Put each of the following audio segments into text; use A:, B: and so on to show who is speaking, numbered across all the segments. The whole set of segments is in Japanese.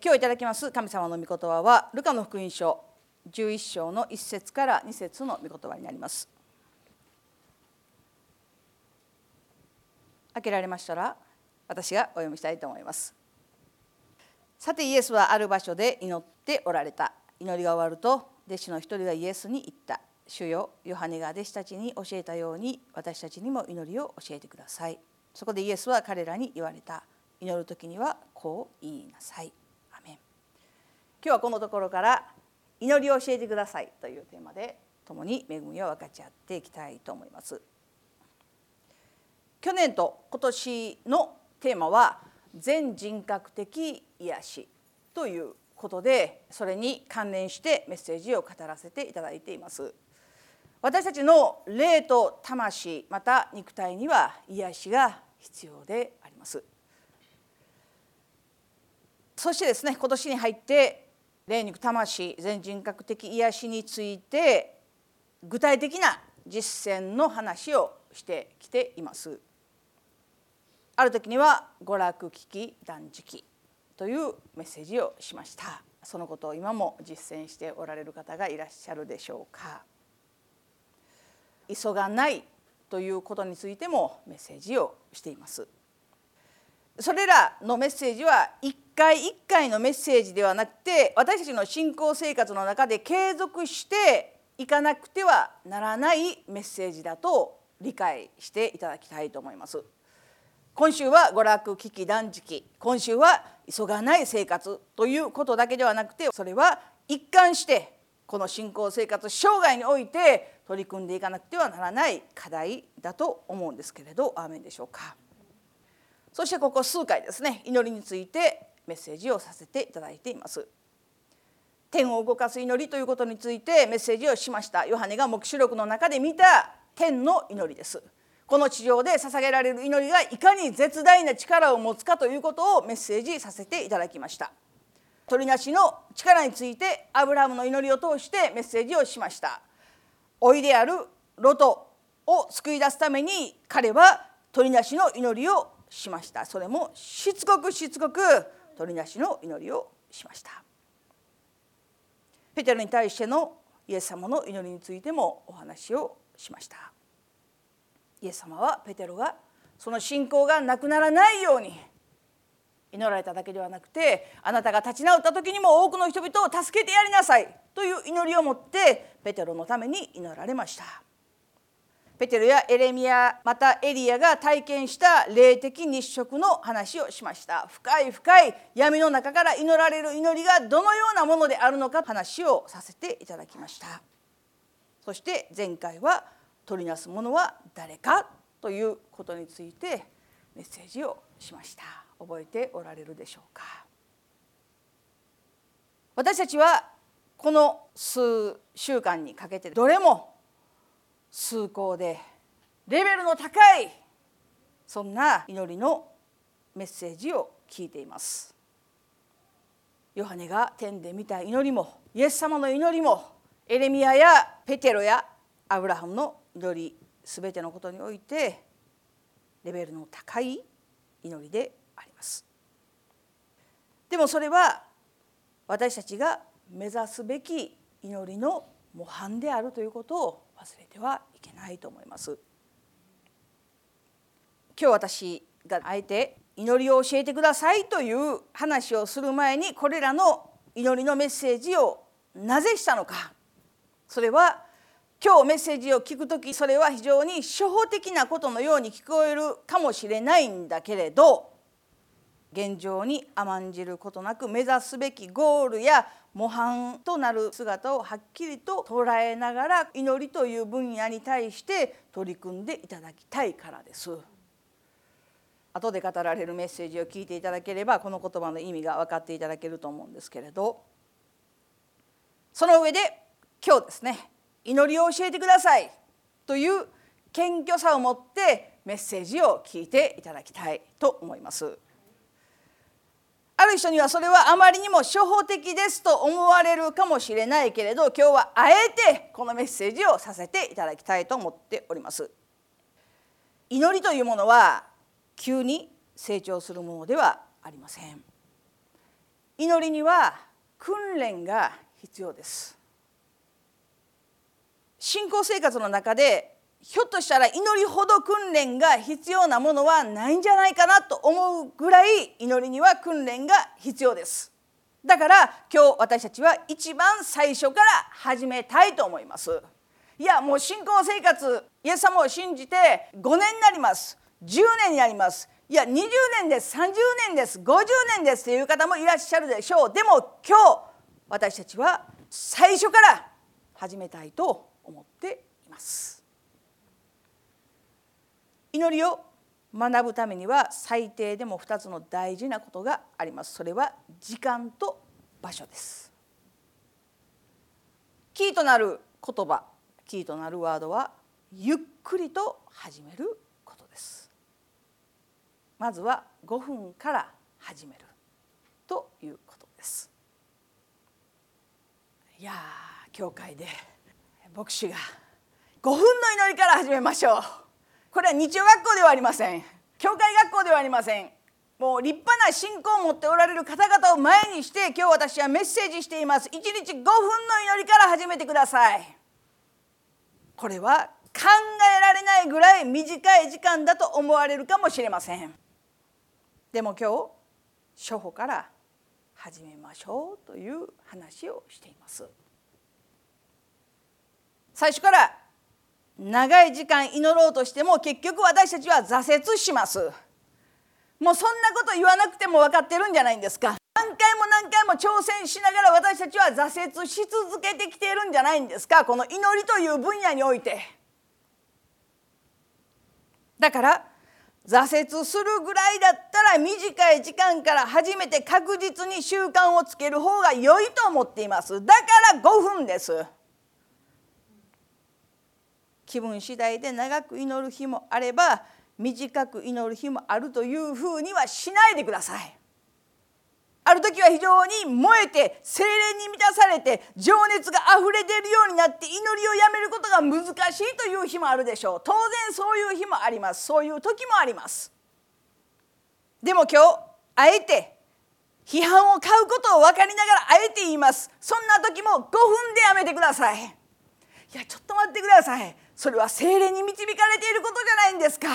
A: 今日いただきます神様の御言葉はルカの福音書11章の1節から2節の御言葉になります。開けられましたら私がお読みしたいと思います。さてイエスはある場所で祈っておられた。祈りが終わると弟子の一人がイエスに言った。主よヨハネが弟子たちに教えたように私たちにも祈りを教えてください。そこでイエスは彼らに言われた。祈る時にはこう言いなさい。今日はこのところから祈りを教えてくださいというテーマで共に恵みを分かち合っていきたいと思います。去年と今年のテーマは全人格的癒しということでそれに関連してメッセージを語らせていただいています。私たちの霊と魂また肉体には癒しが必要であります。そしてですね今年に入って霊肉魂全人格的癒しについて具体的な実践の話をしてきています。ある時には娯楽危機断食というメッセージをしました。そのことを今も実践しておられる方がいらっしゃるでしょうか。急がないということについてもメッセージをしています。それらのメッセージは一回一回のメッセージではなくて私たちの信仰生活の中で継続していかなくてはならないメッセージだと理解していただきたいと思います。今週は娯楽危機断食今週は急がない生活ということだけではなくてそれは一貫してこの信仰生活生涯において取り組んでいかなくてはならない課題だと思うんですけれどアーメンでしょうか。そしてここ数回ですね祈りについてメッセージをさせていただいています。天を動かす祈りということについてメッセージをしました。ヨハネが黙示録の中で見た天の祈りです。この地上で捧げられる祈りがいかに絶大な力を持つかということをメッセージさせていただきました。鳥なしの力についてアブラハムの祈りを通してメッセージをしました。老いであるロトを救い出すために彼は鳥なしの祈りをしました。それもしつこくしつこく鳥なしの祈りをしました。ペテロに対してのイエス様の祈りについてもお話をしました。イエス様はペテロがその信仰がなくならないように祈られただけではなくてあなたが立ち直った時にも多くの人々を助けてやりなさいという祈りを持ってペテロのために祈られました。ペテロやエレミアまたエリアが体験した霊的日食の話をしました。深い深い闇の中から祈られる祈りがどのようなものであるのか話をさせていただきました。そして前回は取りなすものは誰かということについてメッセージをしました。覚えておられるでしょうか。私たちはこの数週間にかけてどれも崇高でレベルの高いそんな祈りのメッセージを聞いています。ヨハネが天で見た祈りもイエス様の祈りもエレミアやペテロやアブラハムの祈り全てのことにおいてレベルの高い祈りであります。でもそれは私たちが目指すべき祈りの模範であるということを忘れてはいけないと思います。今日私があえて祈りを教えてくださいという話をする前にこれらの祈りのメッセージをなぜしたのか。それは今日メッセージを聞く時それは非常に初歩的なことのように聞こえるかもしれないんだけれど現状に甘んじることなく目指すべきゴールや模範となる姿をはっきりと捉えながら祈りという分野に対して取り組んでいただきたいからです。後で語られるメッセージを聞いていただければこの言葉の意味が分かっていただけると思うんですけれどその上で今日ですね祈りを教えてくださいという謙虚さを持ってメッセージを聞いていただきたいと思います。ある人にはそれはあまりにも初歩的ですと思われるかもしれないけれど今日はあえてこのメッセージをさせていただきたいと思っております。祈りというものは急に成長するものではありません。祈りには訓練が必要です信仰生活の中でひょっとしたら祈りほど訓練が必要なものはないんじゃないかなと思うぐらい祈りには訓練が必要です。だから今日私たちは一番最初から始めたいと思います。いやもう信仰生活イエス様を信じて5年になります。10年になります。いや20年です30年です50年ですという方もいらっしゃるでしょう。でも今日私たちは最初から始めたいと思っています。祈りを学ぶためには最低でも2つの大事なことがあります。それは時間と場所です。キーとなる言葉キーとなるワードはゆっくりと始めることです。まずは5分から始めるということです。いや教会で牧師が5分の祈りから始めましょう。これは日曜学校ではありません。教会学校ではありません。もう立派な信仰を持っておられる方々を前にして今日私はメッセージしています。1日5分の祈りから始めてください。これは考えられないぐらい短い時間だと思われるかもしれません。でも今日初歩から始めましょうという話をしています。最初から長い時間祈ろうとしても結局私たちは挫折します。もうそんなこと言わなくても分かってるんじゃないんですか。何回も何回も挑戦しながら私たちは挫折し続けてきているんじゃないんですか。この祈りという分野において。だから挫折するぐらいだったら短い時間から始めて確実に習慣をつける方が良いと思っています。だから5分です。気分次第で長く祈る日もあれば短く祈る日もあるというふうにはしないでください。ある時は非常に燃えて精霊に満たされて情熱があふれ出るようになって祈りをやめることが難しいという日もあるでしょう。当然そういう日もあります。そういう時もあります。でも今日あえて批判を買うことを分かりながらあえて言います。そんな時も5分でやめてください。いやちょっと待ってください。それは精霊に導かれていることじゃないんですか。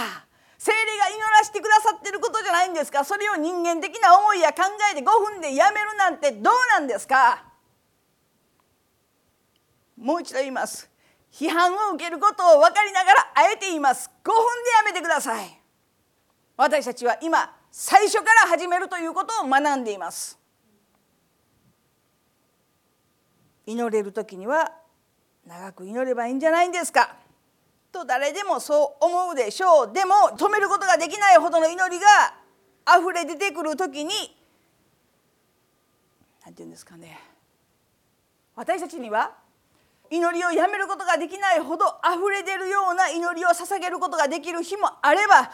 A: 精霊が祈らせてくださってることじゃないんですか。それを人間的な思いや考えで5分でやめるなんてどうなんですか。もう一度言います。批判を受けることを分かりながらあえて言います。5分でやめてください。私たちは今最初から始めるということを学んでいます。祈れる時には長く祈ればいいんじゃないんですか。と誰でもそう思うでしょうでも止めることができないほどの祈りが溢れ出てくる時に何て言うんですかね私たちには祈りをやめることができないほど溢れ出るような祈りを捧げることができる日もあればたっ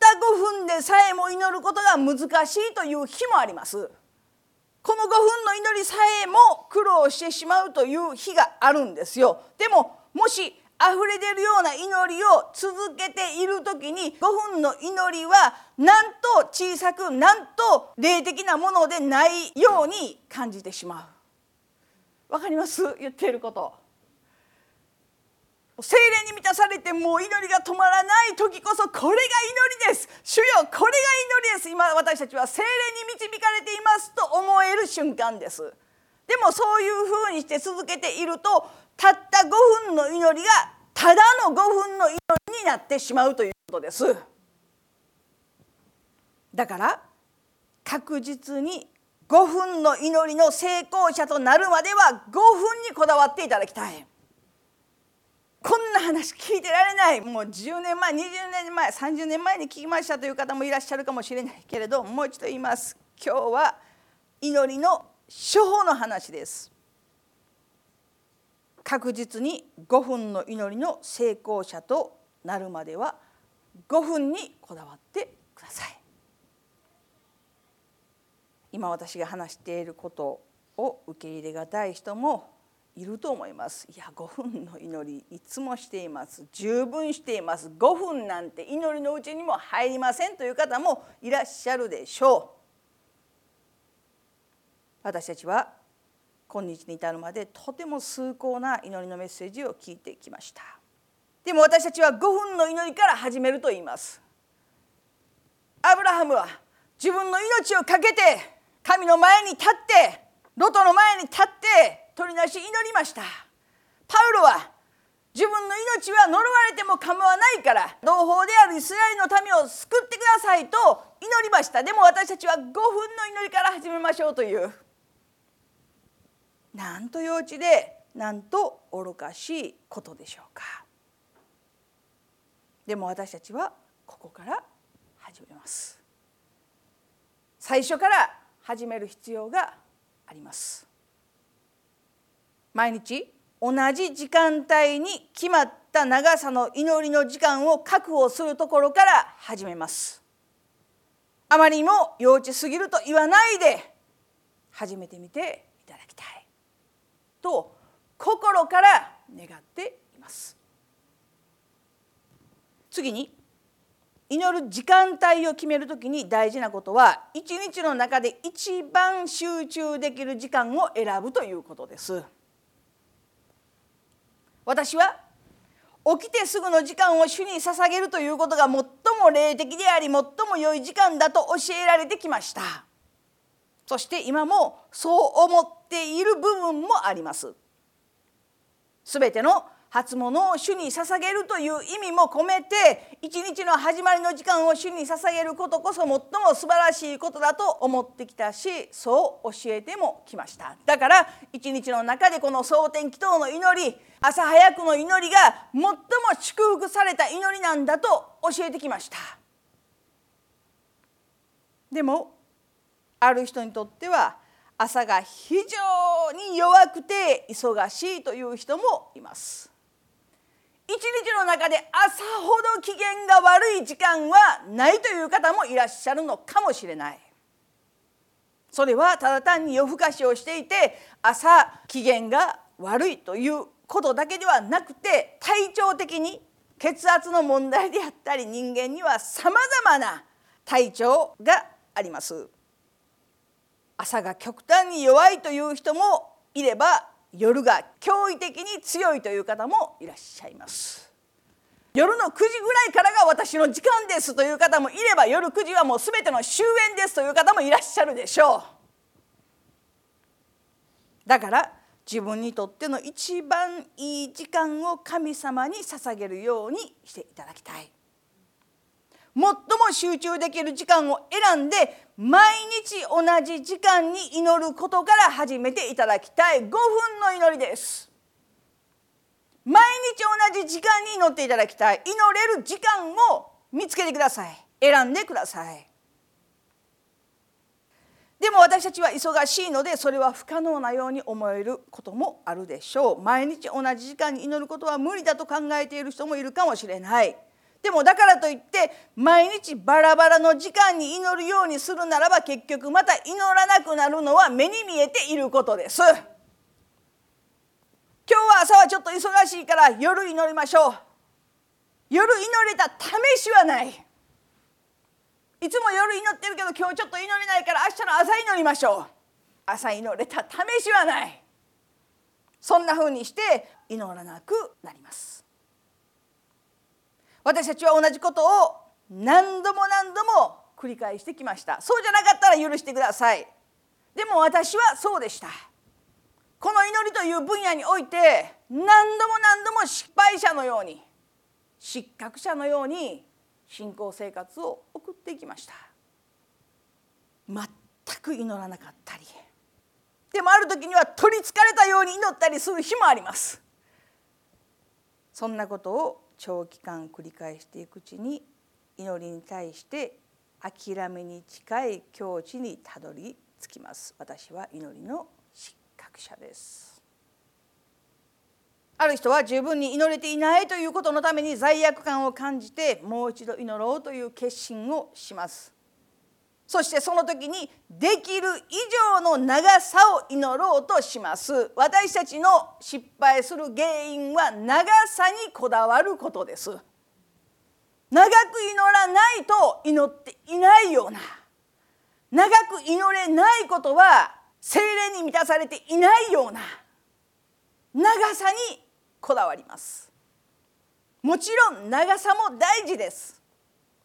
A: た5分でさえも祈ることが難しいという日もあります。この5分の祈りさえも苦労してしまうという日があるんですよ。でももし溢れ出るような祈りを続けている時に5分の祈りはなんと小さくなんと霊的なものでないように感じてしまう。わかります？言っていること。精霊に満たされてもう祈りが止まらない時こそこれが祈りです主よこれが祈りです今私たちは精霊に導かれていますと思える瞬間ですでもそういうふうにして続けているとたった5分の祈りがただの5分の祈りになってしまうということです。だから確実に5分の祈りの成功者となるまでは5分にこだわっていただきたい。こんな話聞いてられない。もう10年前20年前30年前に聞きましたという方もいらっしゃるかもしれないけれどもう一度言います。今日は祈りの処方の話です。確実に5分の祈りの成功者となるまでは5分にこだわってください。今私が話していることを受け入れがたい人もいると思います。いや5分の祈りいつもしています。十分しています。5分なんて祈りのうちにも入りませんという方もいらっしゃるでしょう。私たちは今日に至るまでとても崇高な祈りのメッセージを聞いてきました。でも私たちは5分の祈りから始めると言います。アブラハムは自分の命を懸けて神の前に立ってロトの前に立って取りなし祈りました。パウロは自分の命は呪われても構わないから同胞であるイスラエルの民を救ってくださいと祈りました。でも私たちは5分の祈りから始めましょうという。なんと幼稚でなんと愚かしいことでしょうか。でも私たちはここから始めます。最初から始める必要があります。毎日同じ時間帯に決まった長さの祈りの時間を確保するところから始めます。あまりにも幼稚すぎると言わないで始めてみて心から願っています。次に祈る時間帯を決める時に大事なことは一日の中で一番集中できる時間を選ぶということです。私は起きてすぐの時間を主に捧げるということが最も霊的であり最も良い時間だと教えられてきました。そして今もそう思っている部分もあります。すべての初物を主に捧げるという意味も込めて一日の始まりの時間を主に捧げることこそ最も素晴らしいことだと思ってきたしそう教えてもきました。だから一日の中でこの蒼天祈祷の祈り朝早くの祈りが最も祝福された祈りなんだと教えてきました。でもある人にとっては朝が非常に弱くて忙しいという人もいます。一日の中で朝ほど機嫌が悪い時間はないという方もいらっしゃるのかもしれない。それはただ単に夜更かしをしていて朝機嫌が悪いということだけではなくて体調的に血圧の問題であったり人間にはさまざまな体調があります。朝が極端に弱いという人もいれば夜が驚異的に強いという方もいらっしゃいます。夜の9時ぐらいからが私の時間ですという方もいれば夜9時はもう全ての終焉ですという方もいらっしゃるでしょう。だから自分にとっての一番いい時間を神様に捧げるようにしていただきたい。最も集中できる時間を選んで毎日同じ時間に祈ることから始めていただきたい5分の祈りです。毎日同じ時間に祈っていただきたい祈れる時間を見つけてください。選んでください。でも私たちは忙しいのでそれは不可能なように思えることもあるでしょう。毎日同じ時間に祈ることは無理だと考えている人もいるかもしれない。でもだからといって毎日バラバラの時間に祈るようにするならば結局また祈らなくなるのは目に見えていることです。今日は朝はちょっと忙しいから夜祈りましょう。夜祈れた試しはない。いつも夜祈ってるけど今日ちょっと祈れないから明日の朝祈りましょう。朝祈れた試しはない。そんな風にして祈らなくなります。私たちは同じことを何度も何度も繰り返してきました。そうじゃなかったら許してください。でも私はそうでした。この祈りという分野において何度も何度も失敗者のように失格者のように信仰生活を送っていきました。全く祈らなかったりでもある時には取りつかれたように祈ったりする日もあります。そんなことを長期間繰り返していくうちに祈りに対して諦めに近い境地にたどり着きます。私は祈りの失格者です。ある人は十分に祈れていないということのために罪悪感を感じてもう一度祈ろうという決心をします。そしてその時にできる以上の長さを祈ろうとします。私たちの失敗する原因は長さにこだわることです。長く祈らないと祈っていないような。長く祈れないことは精霊に満たされていないような。長さにこだわります。もちろん長さも大事です。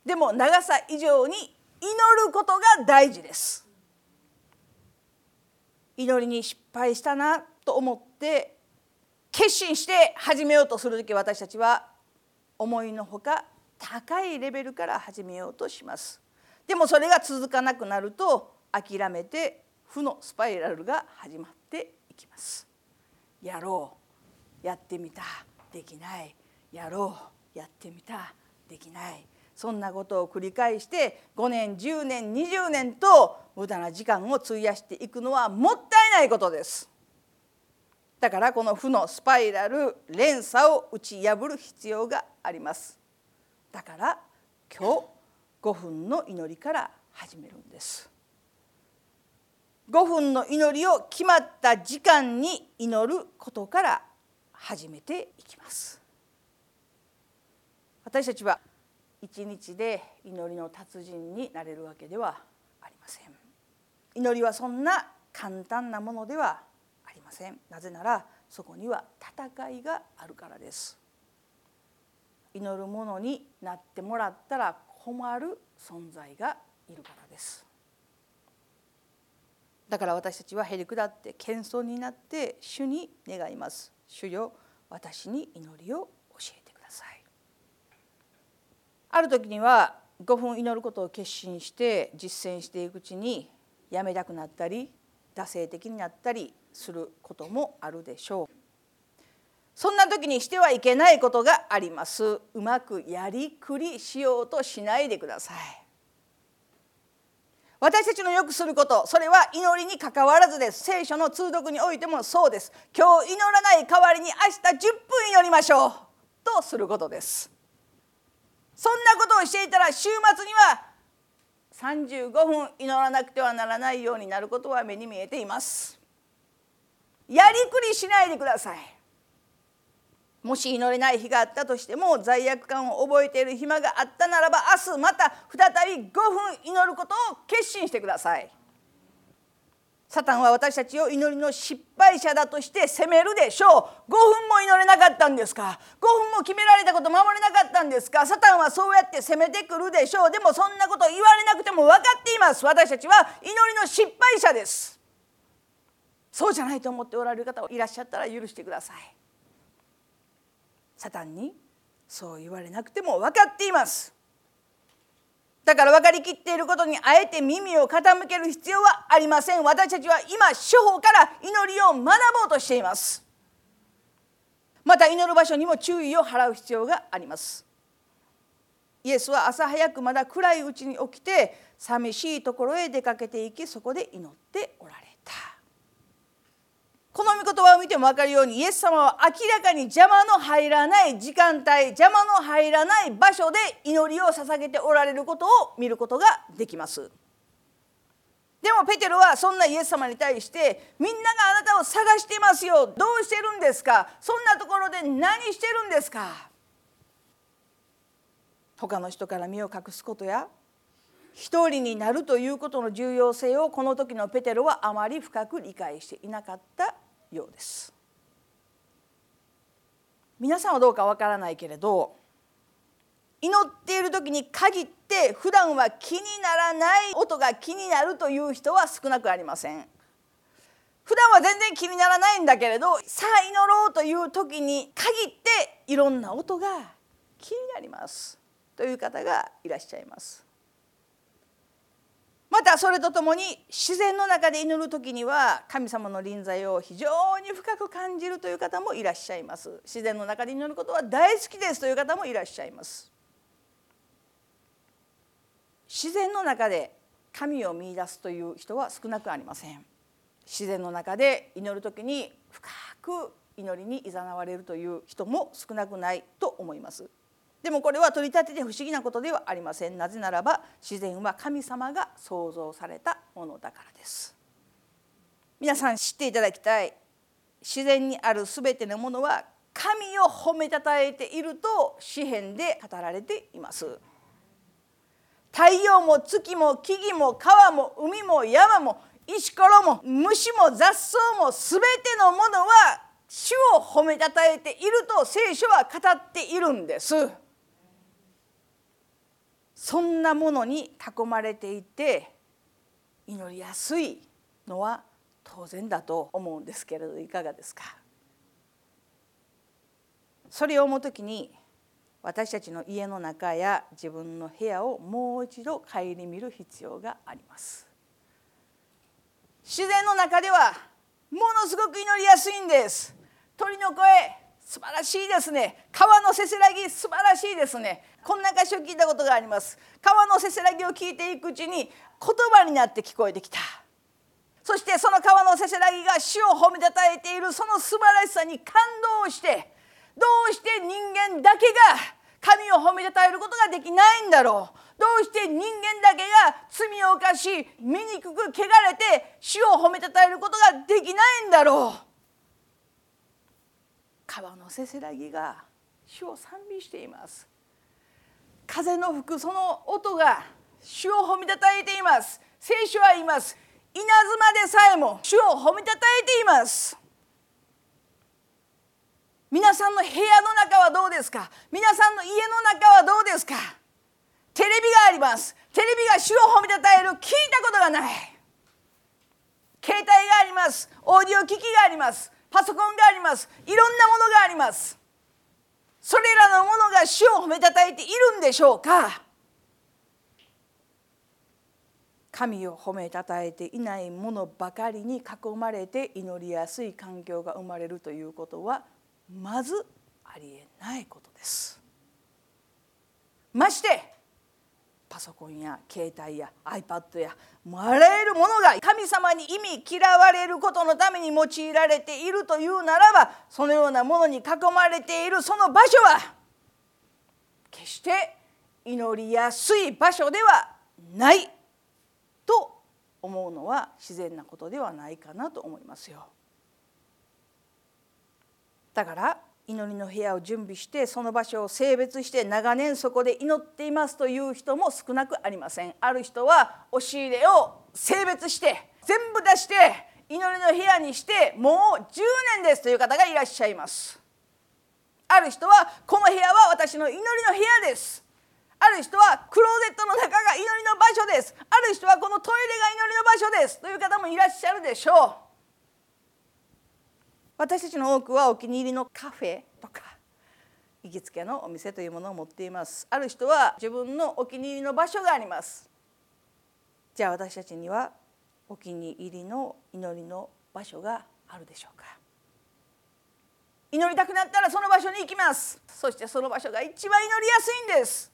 A: でも長さ以上に祈ることが大事です。祈りに失敗したなと思って決心して始めようとする時私たちは思いのほか高いレベルから始めようとします。でもそれが続かなくなると諦めて負のスパイラルが始まっていきます。やろう。やってみた。できない。やろう。やってみた。できない。そんなことを繰り返して5年10年20年と無駄な時間を費やしていくのはもったいないことです。だからこの負のスパイラル連鎖を打ち破る必要があります。だから今日5分の祈りから始めるんです。5分の祈りを決まった時間に祈ることから始めていきます。私たちは一日で祈りの達人になれるわけではありません。祈りはそんな簡単なものではありません。なぜならそこには戦いがあるからです。祈るものになってもらったら困る存在がいるからです。だから私たちはへりくだって謙遜になって主に願います。主よ私に祈りを教えてください。ある時には5分祈ることを決心して実践していくうちにやめたくなったり惰性的になったりすることもあるでしょう。そんな時にしてはいけないことがあります。うまくやりくりしようとしないでください。私たちのよくすることそれは祈りにかかわらずです。聖書の通読においてもそうです。今日祈らない代わりに明日10分祈りましょう。とすることです。そんなことをしていたら週末には35分祈らなくてはならないようになることは目に見えています。やりくりしないでください。もし祈れない日があったとしても罪悪感を覚えている暇があったならば明日また再び5分祈ることを決心してください。サタンは私たちを祈りの失敗者だとして責めるでしょう。5分も祈れなかったんですか？5分も決められたこと守れなかったんですか？サタンはそうやって責めてくるでしょう。でもそんなこと言われなくても分かっています。私たちは祈りの失敗者です。そうじゃないと思っておられる方いらっしゃったら許してください。サタンにそう言われなくても分かっています。だから分かりきっていることにあえて耳を傾ける必要はありません。私たちは今処方から祈りを学ぼうとしています。また祈る場所にも注意を払う必要があります。イエスは朝早くまだ暗いうちに起きて寂しいところへ出かけていきそこで祈っておられこの御言葉を見ても分かるようにイエス様は明らかに邪魔の入らない時間帯邪魔の入らない場所で祈りを捧げておられることを見ることができます。でもペテロはそんなイエス様に対してみんながあなたを探していますよ。どうしてるんですか？そんなところで何してるんですか？他の人から身を隠すことや一人になるということの重要性をこの時のペテロはあまり深く理解していなかったようです。皆さんはどうかわからないけれど祈っている時に限って普段は気にならない音が気になるという人は少なくありません。普段は全然気にならないんだけれどさあ祈ろうという時に限っていろんな音が気になります。という方がいらっしゃいます。またそれとともに自然の中で祈る時には神様の臨在を非常に深く感じるという方もいらっしゃいます。自然の中で祈ることは大好きですという方もいらっしゃいます。自然の中で神を見出すという人は少なくありません。自然の中で祈る時に深く祈りにいざなわれるという人も少なくないと思います。でもこれは取り立てて不思議なことではありません。なぜならば自然は神様が創造されたものだからです。皆さん知っていただきたい。自然にある全てのものは神を褒めたたえていると詩篇で語られています。太陽も月も木々も川も海も山も石ころも虫も雑草も全てのものは主を褒めたたえていると聖書は語っているんです。そんなものに囲まれていて祈りやすいのは当然だと思うんですけれどいかがですか？それを思う時に私たちの家の中や自分の部屋をもう一度顧みる必要があります。自然の中ではものすごく祈りやすいんです。鳥の声素晴らしいですね。川のせせらぎ素晴らしいですね。こんな歌詞を聞いたことがあります。川のせせらぎを聞いていくうちに言葉になって聞こえてきた。そしてその川のせせらぎが主を褒めたたえているその素晴らしさに感動してどうして人間だけが神を褒めたたえることができないんだろう。どうして人間だけが罪を犯し醜く汚れて主を褒めたたえることができないんだろう。川のせせらぎが主を賛美しています。風の吹くその音が主を褒めたたえています。聖書は言います。稲妻でさえも主を褒めたたえています。皆さんの部屋の中はどうですか？皆さんの家の中はどうですか？テレビがあります。テレビが主を褒めたたえる聞いたことがない。携帯があります。オーディオ機器があります。パソコンがあります。いろんなものがあります。それらのものが主を褒めたたえているんでしょうか？神を褒めたたえていないものばかりに囲まれて祈りやすい環境が生まれるということはまずありえないことです。ましてパソコンや携帯や iPad やあらゆるものが神様に意味嫌われることのために用いられているというならばそのようなものに囲まれているその場所は決して祈りやすい場所ではないと思うのは自然なことではないかなと思いますよ。だから祈りの部屋を準備してその場所を性別して長年そこで祈っていますという人も少なくありません。ある人は押し入れを性別して全部出して祈りの部屋にしてもう10年ですという方がいらっしゃいます。ある人はこの部屋は私の祈りの部屋です。ある人はクローゼットの中が祈りの場所です。ある人はこのトイレが祈りの場所ですという方もいらっしゃるでしょう。私たちの多くはお気に入りのカフェとか行きつけのお店というものを持っています。ある人は自分のお気に入りの場所があります。じゃあ私たちにはお気に入りの祈りの場所があるでしょうか。祈りたくなったらその場所に行きます。そしてその場所が一番祈りやすいんです。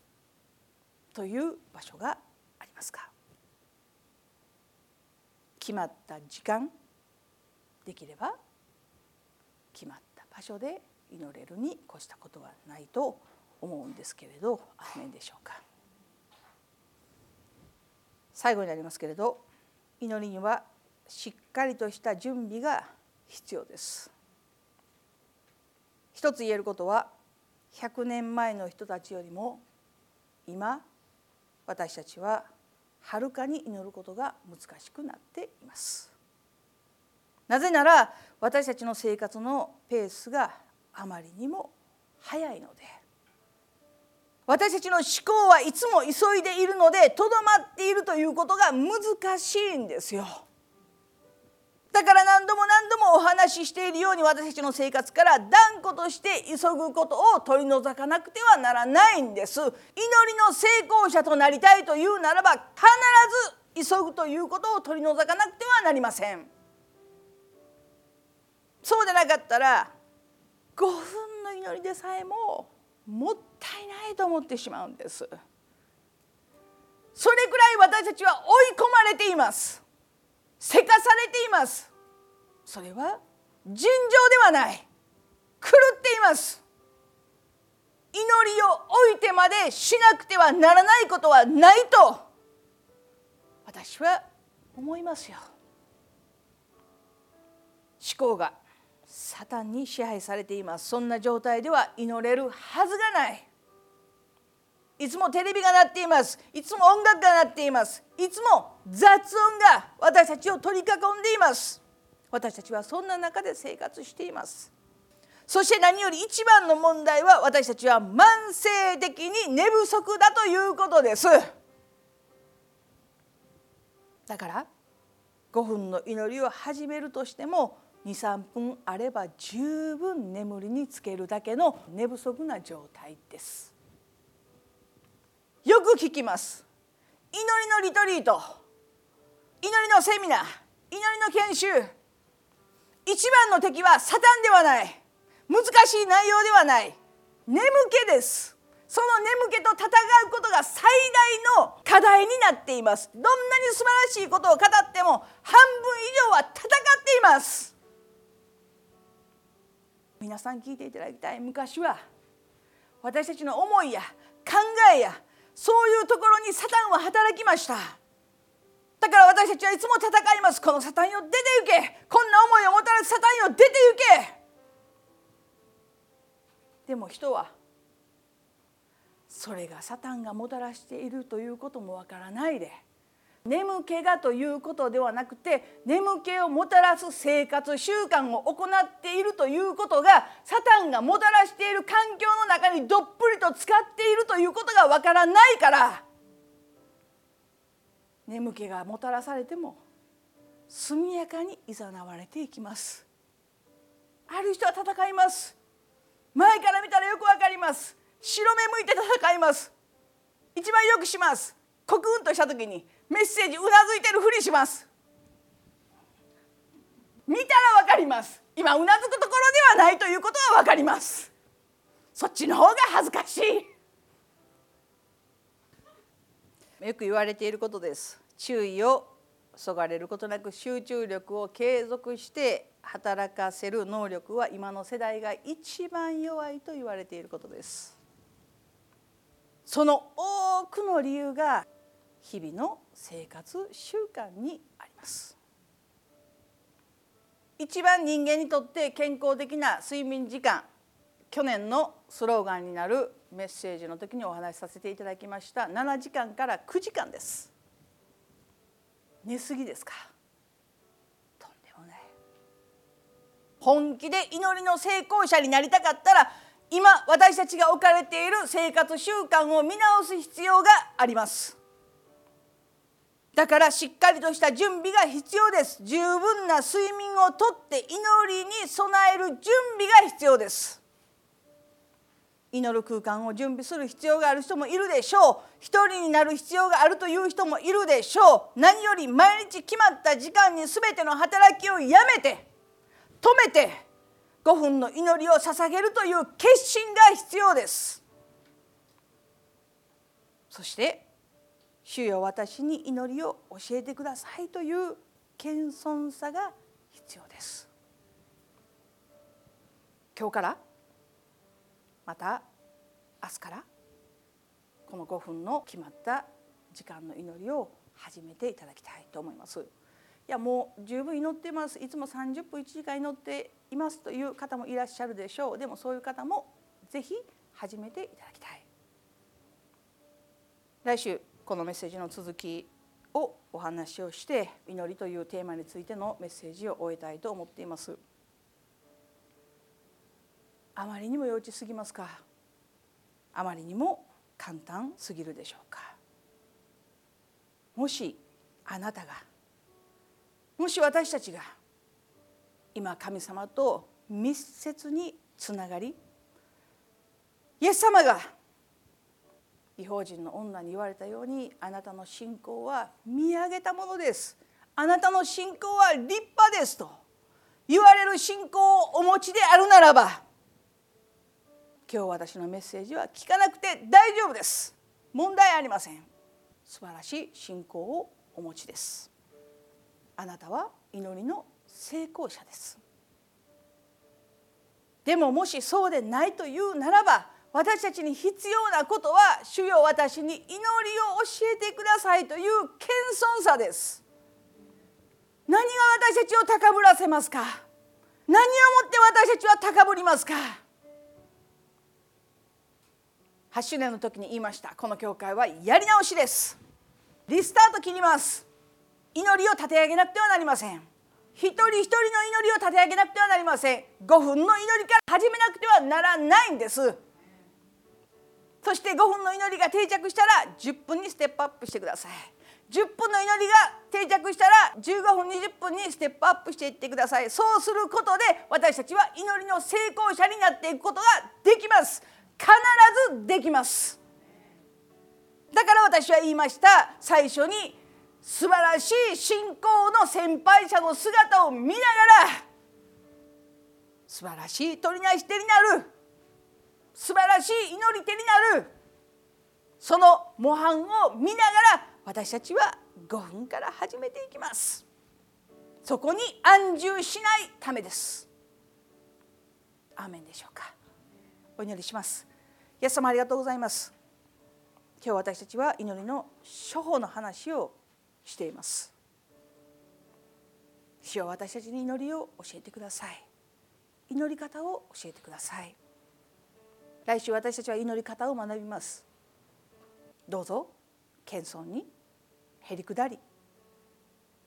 A: という場所がありますか。決まった時間できれば決まった場所で祈れるに越したことはないと思うんですけれどアーメンでしょうか。最後になりますけれど祈りにはしっかりとした準備が必要です。一つ言えることは100年前の人たちよりも今私たちははるかに祈ることが難しくなっています。なぜなら私たちの生活のペースがあまりにも早いので私たちの思考はいつも急いでいるのでとどまっているということが難しいんですよ。だから何度も何度もお話ししているように私たちの生活から断固として急ぐことを取り除かなくてはならないんです。祈りの成功者となりたいというならば必ず急ぐということを取り除かなくてはなりません。そうでなかったら5分の祈りでさえももったいないと思ってしまうんです。それくらい私たちは追い込まれています。せかされています。それは尋常ではない。狂っています。祈りを置いてまでしなくてはならないことはないと私は思いますよ。思考がサタンに支配されています。そんな状態では祈れるはずがない。いつもテレビが鳴っています。いつも音楽が鳴っています。いつも雑音が私たちを取り囲んでいます。私たちはそんな中で生活しています。そして何より一番の問題は私たちは慢性的に寝不足だということです。だから5分の祈りを始めるとしても23分あれば十分眠りにつけるだけの寝不足な状態です。よく聞きます。祈りのリトリート。祈りのセミナー。祈りの研修。一番の敵はサタンではない。難しい内容ではない。眠気です。その眠気と戦うことが最大の課題になっています。どんなに素晴らしいことを語っても半分以上は戦っています。皆さん聞いていただきたい。昔は私たちの思いや考えやそういうところにサタンは働きました。だから私たちはいつも戦います。このサタンよ出て行け。こんな思いをもたらすサタンよ出て行け。でも人はそれがサタンがもたらしているということもわからないで眠気がということではなくて眠気をもたらす生活習慣を行っているということがサタンがもたらしている環境の中にどっぷりと使っているということがわからないから眠気がもたらされても速やかにいざなわれていきます。ある人は戦います。前から見たらよくわかります。白目向いて戦います。一番よくします。コクンとした時にメッセージうなずいてるふりします。見たらわかります。今うなずくところではないということはわかります。そっちの方が恥ずかしい。よく言われていることです。注意をそがれることなく集中力を継続して働かせる能力は今の世代が一番弱いと言われていることです。その多くの理由が日々の生活習慣にあります。一番人間にとって健康的な睡眠時間去年のスローガンになるメッセージの時にお話しさせていただきました。7時間から9時間です。寝すぎですか？とんでもない。本気で祈りの成功者になりたかったら今私たちが置かれている生活習慣を見直す必要があります。だからしっかりとした準備が必要です。十分な睡眠をとって祈りに備える準備が必要です。祈る空間を準備する必要がある人もいるでしょう。一人になる必要があるという人もいるでしょう。何より毎日決まった時間に全ての働きをやめて止めて5分の祈りを捧げるという決心が必要です。そして主よ私に祈りを教えてくださいという謙遜さが必要です。今日からまた明日からこの5分の決まった時間の祈りを始めていただきたいと思います。いやもう十分祈ってます。いつも30分1時間祈っていますという方もいらっしゃるでしょう。でもそういう方もぜひ始めていただきたい。来週このメッセージの続きをお話をして祈りというテーマについてのメッセージを終えたいと思っています。あまりにも幼稚すぎますか？あまりにも簡単すぎるでしょうか？もしあなたがもし私たちが今神様と密接につながりイエス様が違法人の女に言われたようにあなたの信仰は見上げたものです。あなたの信仰は立派ですと。言われる信仰をお持ちであるならば今日私のメッセージは聞かなくて大丈夫です。問題ありません。素晴らしい信仰をお持ちです。あなたは祈りの成功者です。でももしそうでないというならば私たちに必要なことは主よ私に祈りを教えてくださいという謙遜さです。何が私たちを高ぶらせますか？何をもって私たちは高ぶりますか？8周年の時に言いました。この教会はやり直しです。リスタート切ります。祈りを立て上げなくてはなりません。一人一人の祈りを立て上げなくてはなりません。5分の祈りから始めなくてはならないんです。そして5分の祈りが定着したら10分にステップアップしてください。10分の祈りが定着したら15分20分にステップアップしていってください。そうすることで私たちは祈りの成功者になっていくことができます。必ずできます。だから私は言いました。最初に素晴らしい信仰の先輩者の姿を見ながら素晴らしい取りなし手になる。素晴らしい祈り手になる。その模範を見ながら私たちは5分から始めていきます。そこに安住しないためです。アーメンでしょうか。お祈りします。イエス様ありがとうございます。今日私たちは祈りの処方の話をしています。主よ私たちに祈りを教えてください。祈り方を教えてください。来週私たちは祈り方を学びます。どうぞ謙遜にへりくだり。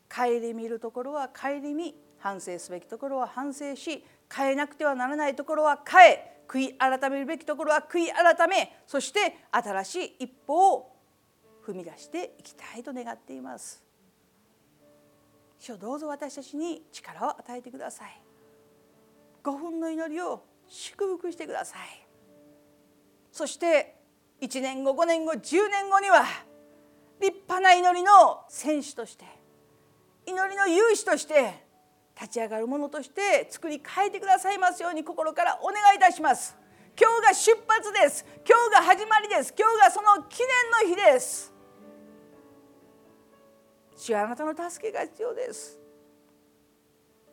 A: 顧みるところは顧み反省すべきところは反省し変えなくてはならないところは変え。悔い改めるべきところは悔い改め。そして新しい一歩を踏み出していきたいと願っています。主どうぞ私たちに力を与えてください。5分の祈りを祝福してください。そして1年後5年後10年後には立派な祈りの選手として祈りの勇士として立ち上がるものとして作り変えてくださいますように心からお願いいたします。今日が出発です。今日が始まりです。今日がその記念の日です。主はあなたの助けが必要です。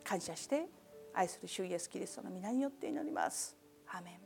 A: 感謝して愛する主イエスキリストの皆によって祈ります。アメン。